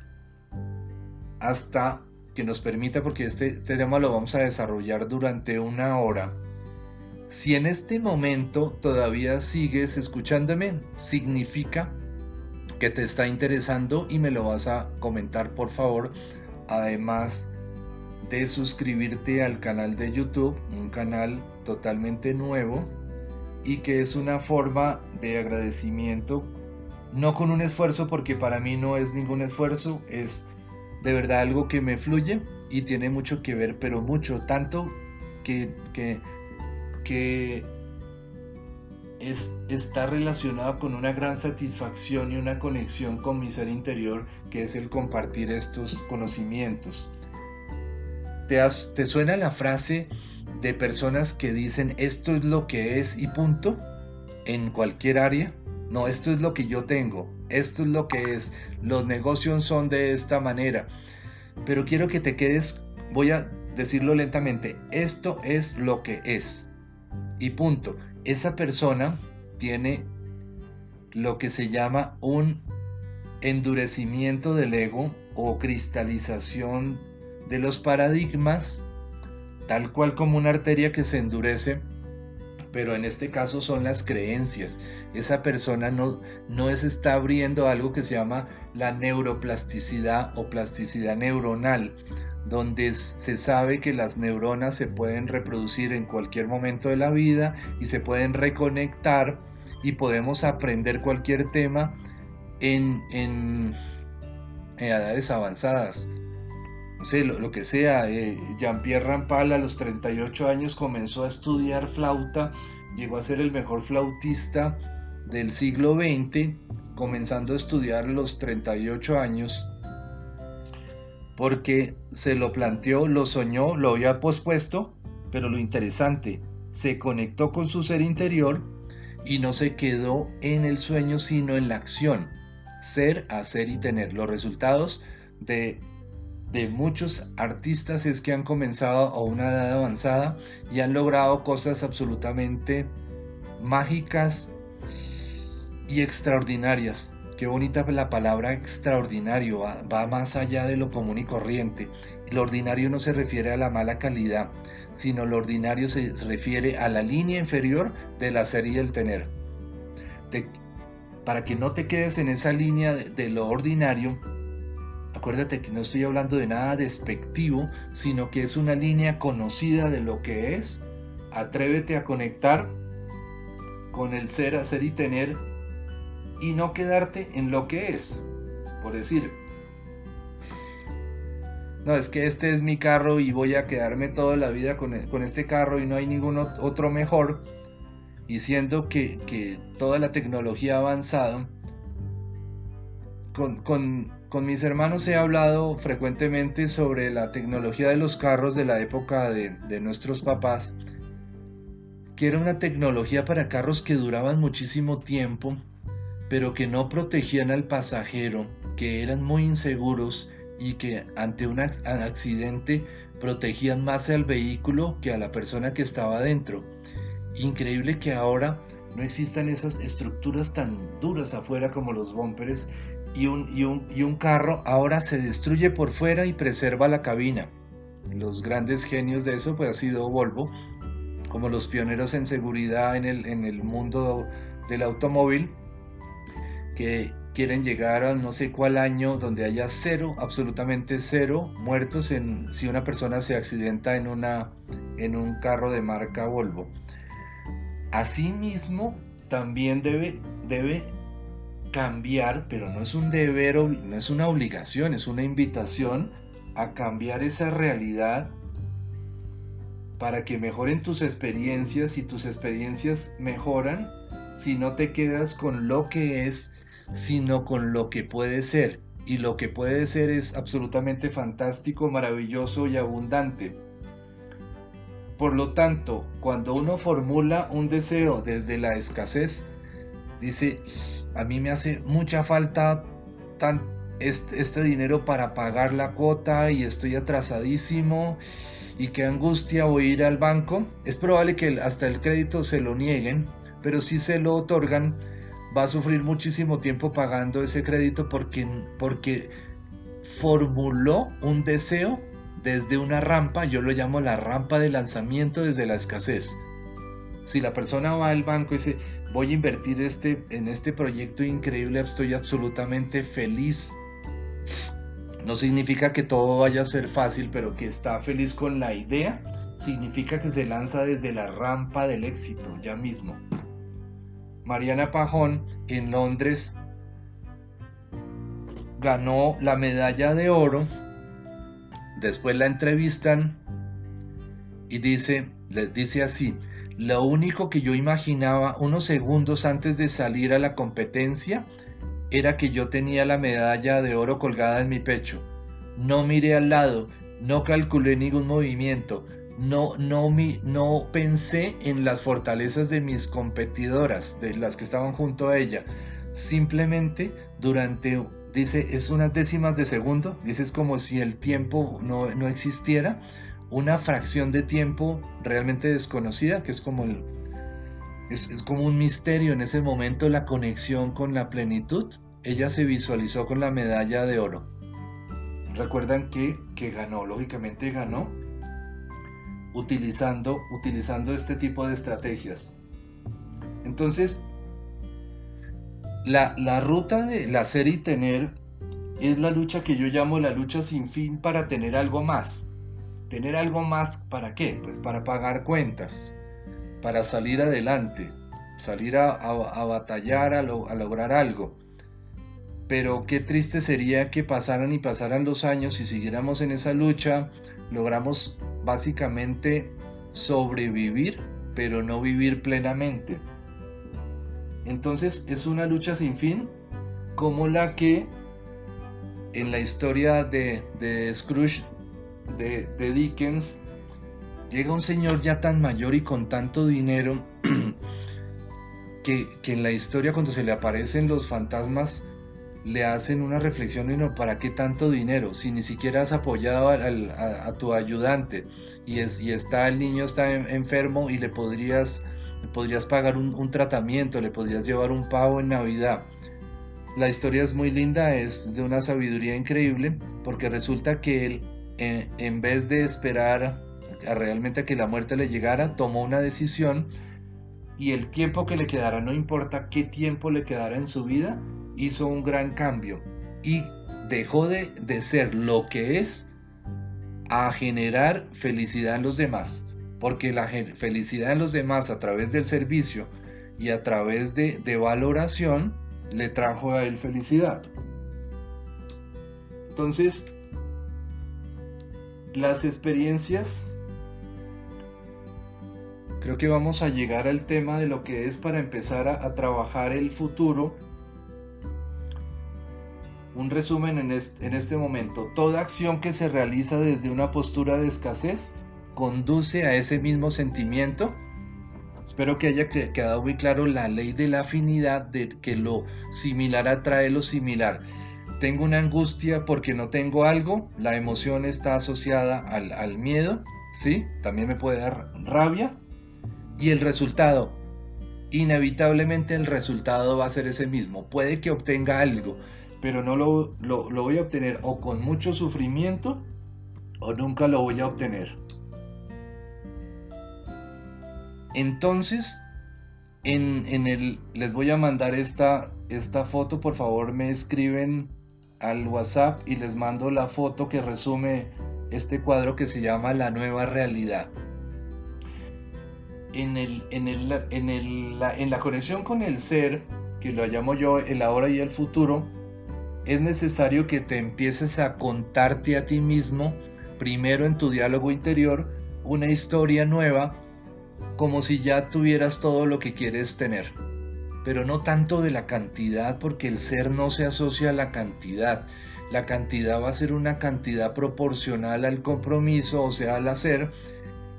hasta que nos permita, porque este, este, tema lo vamos a desarrollar durante una hora. Si en este momento todavía sigues escuchándome, significa que te está interesando y me lo vas a comentar por favor. Además de suscribirte al canal de YouTube, un canal totalmente nuevo y que es una forma de agradecimiento no con un esfuerzo porque para mí no es ningún esfuerzo, es de verdad algo que me fluye y tiene mucho que ver, pero mucho, tanto que, que, es, está relacionado con una gran satisfacción y una conexión con mi ser interior, que es el compartir estos conocimientos. ¿Te, ¿Te suena la frase de personas que dicen esto es lo que es y punto en cualquier área? No, esto es lo que yo tengo, esto es lo que es, los negocios son de esta manera. Pero quiero que te quedes, voy a decirlo lentamente, esto es lo que es. Y punto. Esa persona tiene lo que se llama un endurecimiento del ego o cristalización de los paradigmas, tal cual como una arteria que se endurece, pero en este caso son las creencias esa persona no, no se está abriendo algo que se llama la neuroplasticidad o plasticidad neuronal, donde se sabe que las neuronas se pueden reproducir en cualquier momento de la vida y se pueden reconectar y podemos aprender cualquier tema en, en, edades avanzadas. No sé, lo, que sea, eh, Jean-Pierre Rampal a los 38 años comenzó a estudiar flauta, llegó a ser el mejor flautista del siglo XX, comenzando a estudiar los 38 años, porque se lo planteó, lo soñó, lo había pospuesto, pero lo interesante, se conectó con su ser interior y no se quedó en el sueño, sino en la acción. Ser, hacer y tener. Los resultados de, de muchos artistas es que han comenzado a una edad avanzada y han logrado cosas absolutamente mágicas, y extraordinarias. Qué bonita la palabra extraordinario, va, más allá de lo común y corriente. Lo ordinario no se refiere a la mala calidad, sino lo ordinario se refiere a la línea inferior del hacer y el tener. para que no te quedes en esa línea de, de lo ordinario, acuérdate que no estoy hablando de nada despectivo, sino que es una línea conocida de lo que es. Atrévete a conectar con el ser, hacer y tener y no quedarte en lo que es. Por decir, no, es que este es mi carro y voy a quedarme toda la vida con, e, este carro y no hay ningún otro mejor. Y siendo que, que toda la tecnología ha avanzado, con, con, con, mis hermanos he hablado frecuentemente sobre la tecnología de los carros de la época de, nuestros papás, que era una tecnología para carros que duraban muchísimo tiempo pero que no protegían al pasajero, que eran muy inseguros y que ante un accidente protegían más al vehículo que a la persona que estaba dentro. Increíble que ahora no existan esas estructuras tan duras afuera como los bumpers y un, y un, y un carro ahora se destruye por fuera y preserva la cabina. Los grandes genios de eso pues ha sido Volvo, como los pioneros en seguridad en el, en el mundo del automóvil, que, quieren llegar a no sé cuál año donde haya cero, absolutamente cero muertos en, si una persona se accidenta en, una, en un carro de marca Volvo. Asimismo, también debe, debe cambiar, pero no es un deber, no es una obligación, es una invitación a cambiar esa realidad para que mejoren tus experiencias y tus experiencias mejoran si no te quedas con lo que es, sino con lo que puede ser. Y lo que puede ser es absolutamente fantástico, maravilloso y abundante. Por lo tanto, cuando uno formula un deseo desde la escasez, dice, a mí me hace mucha falta este, dinero para pagar la cuota y estoy atrasadísimo y qué angustia a ir al banco. Es probable que hasta el crédito se lo nieguen, pero si se lo otorgan, va a sufrir muchísimo tiempo pagando ese crédito porque, porque formuló un deseo desde una rampa, yo lo llamo la rampa de lanzamiento desde la escasez. Si la persona va al banco y dice, voy a invertir este, en este proyecto increíble, estoy absolutamente feliz. No significa que todo vaya a ser fácil, pero que está feliz con la idea, significa que se lanza desde la rampa del éxito, ya mismo. Mariana Pajón en Londres ganó la medalla de oro Después la entrevistan y dice, les dice así, lo único que yo imaginaba unos segundos antes de salir a la competencia era que yo tenía la medalla de oro colgada en mi pecho. No miré al lado, no calculé ningún movimiento, no, no, no pensé en las fortalezas de mis competidoras, de las que estaban junto a ella. Simplemente durante dice, es unas décimas de segundo, dice, es como si el tiempo no, existiera, una fracción de tiempo realmente desconocida, que es como es, como un misterio en ese momento la conexión con la plenitud. Ella se visualizó con la medalla de oro. Recuerdan que, que ganó, lógicamente ganó, utilizando, utilizando este tipo de estrategias. Entonces, la, ruta de la ser y tener es la lucha que yo llamo la lucha sin fin para tener algo más. ¿Tener algo más para qué? Pues para pagar cuentas, para salir adelante, salir a, batallar, a, a lograr algo. Pero qué triste sería que pasaran y pasaran los años y siguiéramos en esa lucha, logramos básicamente sobrevivir, pero no vivir plenamente. Entonces es una lucha sin fin como la que en la historia de, Scrooge de, Dickens llega un señor ya tan mayor y con tanto dinero que, en la historia cuando se le aparecen los fantasmas le hacen una reflexión y no, ¿para qué tanto dinero? Si ni siquiera has apoyado a, tu ayudante y, es, y está el niño está enfermo y le podrías le podrías pagar un, tratamiento, le podrías llevar un pavo en Navidad. La historia es muy linda, es de una sabiduría increíble, porque resulta que él, en vez de esperar realmente a que la muerte le llegara, tomó una decisión y el tiempo que le quedara, no importa qué tiempo le quedara en su vida, hizo un gran cambio y dejó de, de ser lo que es a generar felicidad en los demás porque la felicidad en los demás a través del servicio y a través de, valoración le trajo a él felicidad. Entonces, las experiencias, creo que vamos a llegar al tema de lo que es para empezar a, trabajar el futuro. Un resumen en en este momento. Toda acción que se realiza desde una postura de escasez conduce a ese mismo sentimiento. Espero que haya quedado muy claro la ley de la afinidad, de que lo similar atrae lo similar. Tengo una angustia porque no tengo algo, la emoción está asociada al, miedo, ¿sí? También me puede dar rabia. Y el resultado, inevitablemente el resultado va a ser ese mismo. Puede que obtenga algo, pero no lo, lo, voy a obtener o con mucho sufrimiento o nunca lo voy a obtener. Entonces, en, el, les voy a mandar esta, esta foto, por favor me escriben al WhatsApp y les mando la foto que resume este cuadro que se llama La nueva realidad. En, el, en, el, en, el, en la conexión con el ser, que lo llamo yo el ahora y el futuro, es necesario que te empieces a contarte a ti mismo, primero en tu diálogo interior, una historia nueva, como si ya tuvieras todo lo que quieres tener. Pero no tanto de la cantidad, porque el ser no se asocia a la cantidad. La cantidad va a ser una cantidad proporcional al compromiso, o sea, al hacer.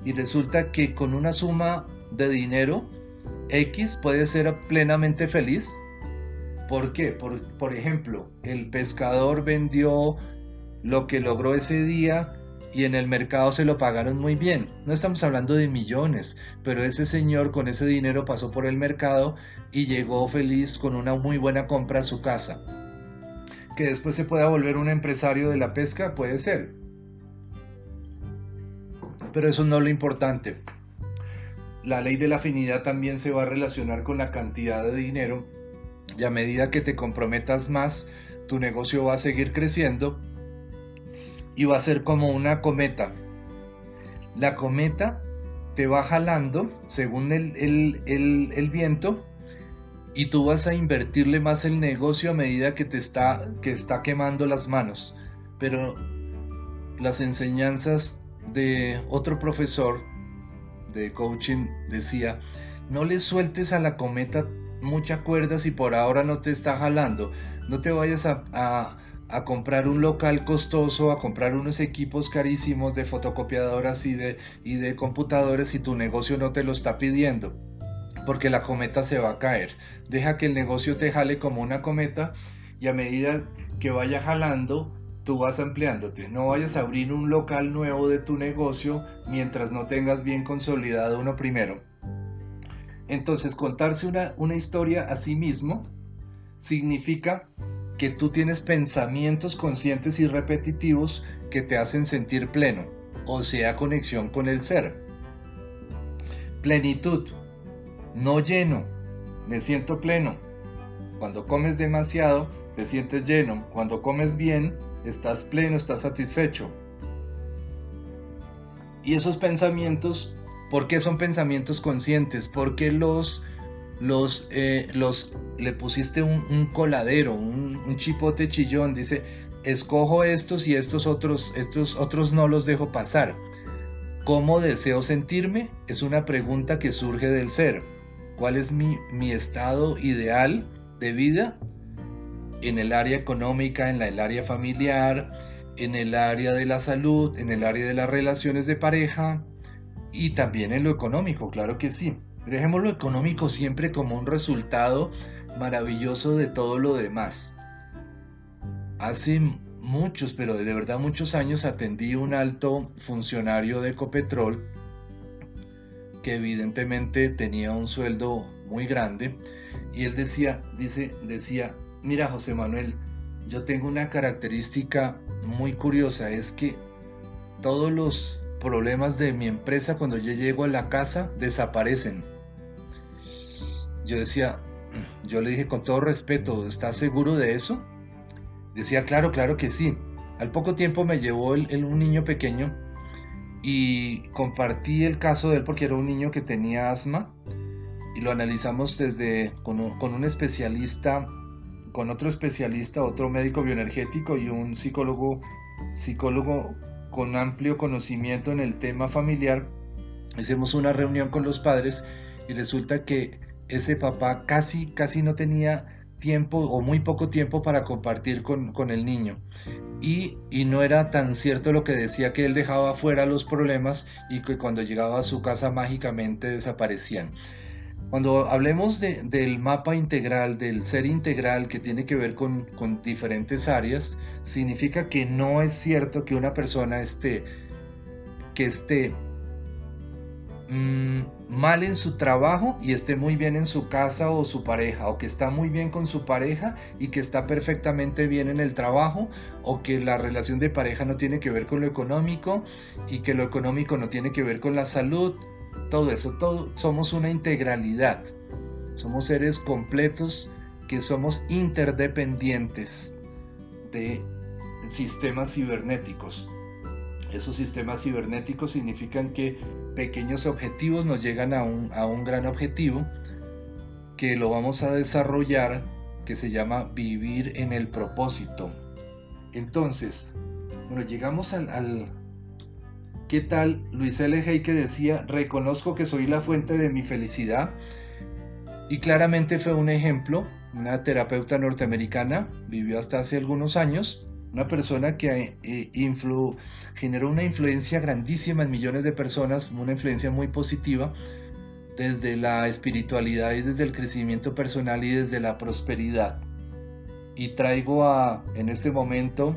Y resulta que con una suma de dinero, X puede ser plenamente feliz ¿Por qué? Por, ejemplo, el pescador vendió lo que logró ese día y en el mercado se lo pagaron muy bien. No estamos hablando de millones, pero ese señor con ese dinero pasó por el mercado y llegó feliz con una muy buena compra a su casa. Que después se pueda volver un empresario de la pesca, puede ser. Pero eso no es lo importante. La ley de la afinidad también se va a relacionar con la cantidad de dinero y a medida que te comprometas más, tu negocio va a seguir creciendo y va a ser como una cometa. La cometa te va jalando según el, viento y tú vas a invertirle más el negocio a medida que te está, que está quemando las manos. Pero las enseñanzas de otro profesor de coaching decía, no le sueltes a la cometa mucha cuerda si por ahora no te está jalando. No te vayas a, comprar un local costoso, a comprar unos equipos carísimos de fotocopiadoras y de, y de computadores si tu negocio no te lo está pidiendo. Porque la cometa se va a caer. Deja que el negocio te jale como una cometa y a medida que vaya jalando, tú vas ampliándote. No vayas a abrir un local nuevo de tu negocio mientras no tengas bien consolidado uno primero. Entonces, contarse una, una historia a sí mismo significa que tú tienes pensamientos conscientes y repetitivos que te hacen sentir pleno, o sea, conexión con el ser. Plenitud, no lleno, me siento pleno. Cuando comes demasiado, te sientes lleno. Cuando comes bien, estás pleno, estás satisfecho. Y esos pensamientos ¿Por qué son pensamientos conscientes? ¿Por qué los, los, eh, los le pusiste un, coladero, un, chipote chillón? Dice, escojo estos y estos otros, estos otros no los dejo pasar. ¿Cómo deseo sentirme? Es una pregunta que surge del ser. ¿Cuál es mi, mi estado ideal de vida? En el área económica, en el área familiar, en el área de la salud, en el área de las relaciones de pareja, y también en lo económico, claro que sí. Dejemos lo económico siempre como un resultado maravilloso de todo lo demás. Hace muchos, pero de verdad muchos años atendí un alto funcionario de Ecopetrol que evidentemente tenía un sueldo muy grande y él decía, dice, decía, mira José Manuel, yo tengo una característica muy curiosa, es que todos los problemas de mi empresa cuando yo llego a la casa desaparecen. Yo decía, yo le dije con todo respeto, ¿estás seguro de eso? Decía, claro, claro que sí. Al poco tiempo me llevó el, un niño pequeño y compartí el caso de él porque era un niño que tenía asma y lo analizamos desde con un, con un especialista, con otro especialista, otro médico bioenergético y un psicólogo, psicólogo con amplio conocimiento en el tema familiar, hicimos una reunión con los padres y resulta que ese papá casi, casi no tenía tiempo o muy poco tiempo para compartir con, el niño. Y, y, no era tan cierto lo que decía que él dejaba fuera los problemas y que cuando llegaba a su casa mágicamente desaparecían. Cuando hablemos del mapa integral, del ser integral que tiene que ver con, diferentes áreas, significa que no es cierto que una persona esté, que esté mm, mal en su trabajo y esté muy bien en su casa o su pareja, o que está muy bien con su pareja y que está perfectamente bien en el trabajo, o que la relación de pareja no tiene que ver con lo económico y que lo económico no tiene que ver con la salud todo eso, todo, somos una integralidad, somos seres completos que somos interdependientes de sistemas cibernéticos. Esos sistemas cibernéticos significan que pequeños objetivos nos llegan a un, a un gran objetivo que lo vamos a desarrollar que se llama vivir en el propósito. Entonces, bueno, llegamos al, ¿Qué tal Luis L. Hay que decía, reconozco que soy la fuente de mi felicidad? Y claramente fue un ejemplo, una terapeuta norteamericana, vivió hasta hace algunos años, una persona que eh, generó una influencia grandísima en millones de personas, una influencia muy positiva desde la espiritualidad y desde el crecimiento personal y desde la prosperidad. Y traigo a, en este momento,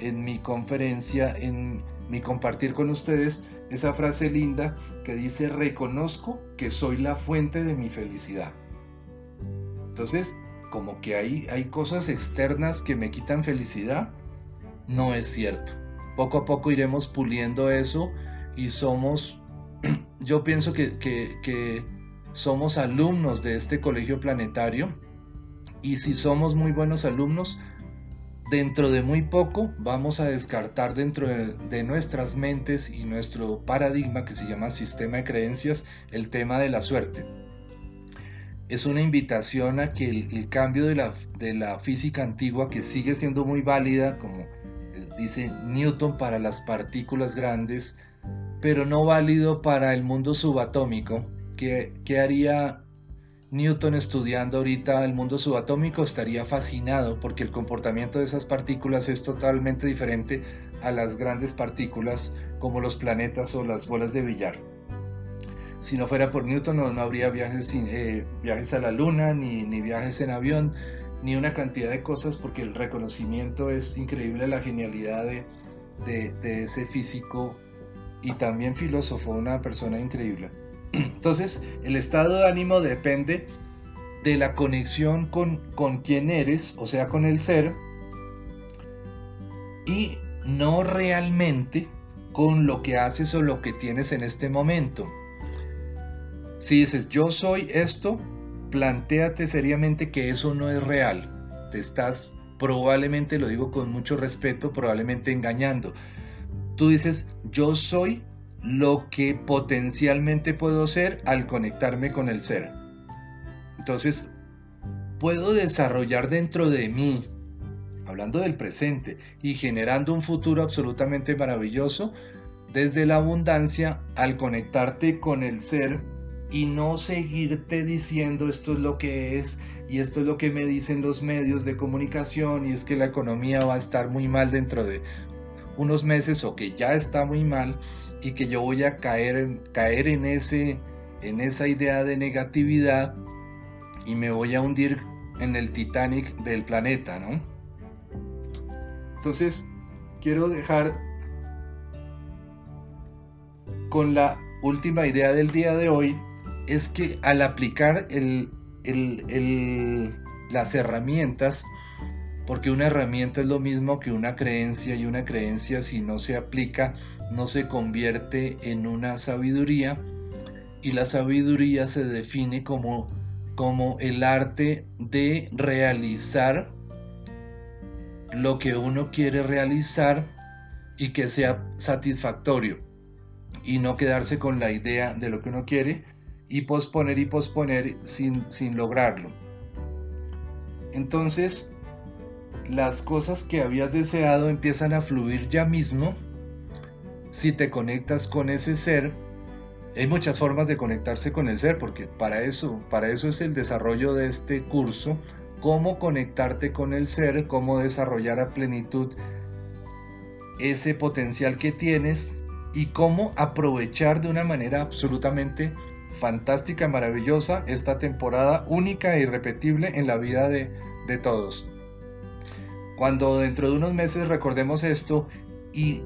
en mi conferencia, en mi compartir con ustedes, esa frase linda que dice, reconozco que soy la fuente de mi felicidad. Entonces, como que hay, hay cosas externas que me quitan felicidad, no es cierto. Poco a poco iremos puliendo eso y somos, yo pienso que, que somos alumnos de este colegio planetario y si somos muy buenos alumnos, dentro de muy poco vamos a descartar dentro de, nuestras mentes y nuestro paradigma que se llama sistema de creencias el tema de la suerte. Es una invitación a que el, cambio de la, de la física antigua, que sigue siendo muy válida, como dice Newton para las partículas grandes, pero no válido para el mundo subatómico, que, que haría Newton estudiando ahorita el mundo subatómico estaría fascinado porque el comportamiento de esas partículas es totalmente diferente a las grandes partículas como los planetas o las bolas de billar. Si no fuera por Newton no, habría viajes, eh, viajes a la luna, ni, viajes en avión, ni una cantidad de cosas porque el reconocimiento es increíble, la genialidad de ese físico y también filósofo, una persona increíble. Entonces, el estado de ánimo depende de la conexión con, con quien eres, o sea, con el ser, y no realmente con lo que haces o lo que tienes en este momento. Si dices, yo soy esto, planteate seriamente que eso no es real. Te estás probablemente, lo digo con mucho respeto, probablemente engañando. Tú dices, yo soy lo que potencialmente puedo ser al conectarme con el ser. Entonces, puedo desarrollar dentro de mí, hablando del presente y generando un futuro absolutamente maravilloso, desde la abundancia al conectarte con el ser y no seguirte diciendo esto es lo que es y esto es lo que me dicen los medios de comunicación y es que la economía va a estar muy mal dentro de unos meses o que ya está muy mal y que yo voy a caer en, caer en, ese, en esa idea de negatividad y me voy a hundir en el Titanic del planeta, ¿no? Entonces, quiero dejar con la última idea del día de hoy, es que al aplicar el, las herramientas, porque una herramienta es lo mismo que una creencia y una creencia si no se aplica no se convierte en una sabiduría y la sabiduría se define como, como el arte de realizar lo que uno quiere realizar y que sea satisfactorio y no quedarse con la idea de lo que uno quiere y posponer y posponer sin, sin lograrlo. Entonces, las cosas que habías deseado empiezan a fluir ya mismo si te conectas con ese ser. Hay muchas formas de conectarse con el ser, porque para eso, para eso es el desarrollo de este curso, cómo conectarte con el ser, cómo desarrollar a plenitud ese potencial que tienes y cómo aprovechar de una manera absolutamente fantástica, maravillosa esta temporada única e irrepetible en la vida de, de todos. Cuando dentro de unos meses recordemos esto y,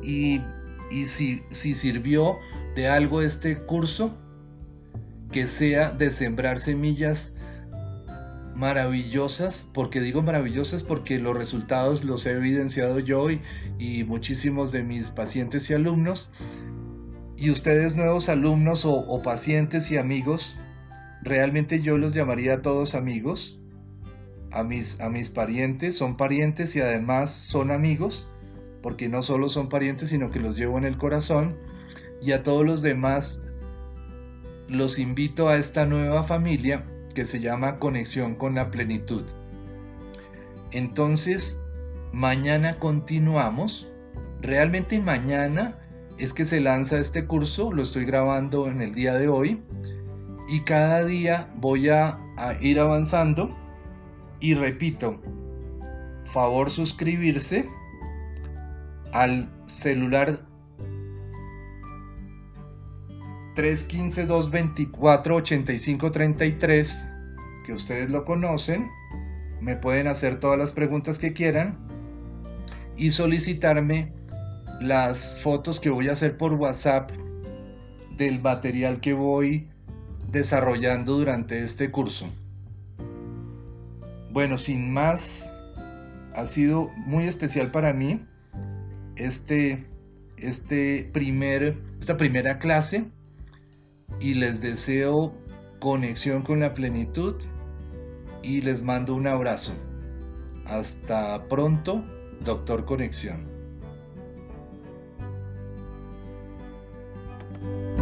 y, si, si sirvió de algo este curso, que sea de sembrar semillas maravillosas, porque digo maravillosas porque los resultados los he evidenciado yo y, y, muchísimos de mis pacientes y alumnos, y ustedes nuevos alumnos o, pacientes y amigos, realmente yo los llamaría a todos amigos, a mis, a mis parientes, son parientes y además son amigos, porque no solo son parientes, sino que los llevo en el corazón. Y a todos los demás los invito a esta nueva familia que se llama Conexión con la Plenitud. Entonces, mañana continuamos. Realmente mañana es que se lanza este curso, lo estoy grabando en el día de hoy y cada día voy a, ir avanzando y repito, favor suscribirse al celular 315-224-8533, que ustedes lo conocen, me pueden hacer todas las preguntas que quieran y solicitarme las fotos que voy a hacer por WhatsApp del material que voy desarrollando durante este curso. Bueno, sin más, ha sido muy especial para mí este, este primer, esta primera clase y les deseo conexión con la plenitud y les mando un abrazo. Hasta pronto, Doctor Conexión. thank you